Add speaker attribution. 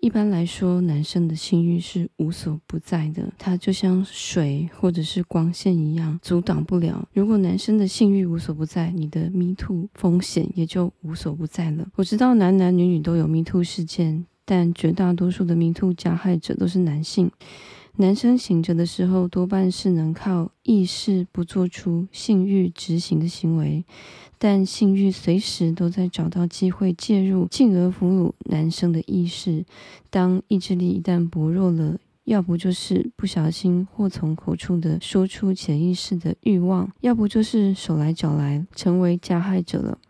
Speaker 1: 一般来说，男生的性欲是无所不在的，它就像水或者是光线一样，阻挡不了。如果男生的性欲无所不在，你的 Me Too 风险也就无所不在了。我知道男男女女都有 Me Too 事件，但绝大多数的 Me Too 加害者都是男性。男生醒着的时候，多半是能靠意识不做出性欲执行的行为。但性欲随时都在找到机会介入，进而俘虏男生的意识。当意志力一旦薄弱了，要不就是不小心祸从口出的说出潜意识的欲望，要不就是手来脚来，成为加害者了。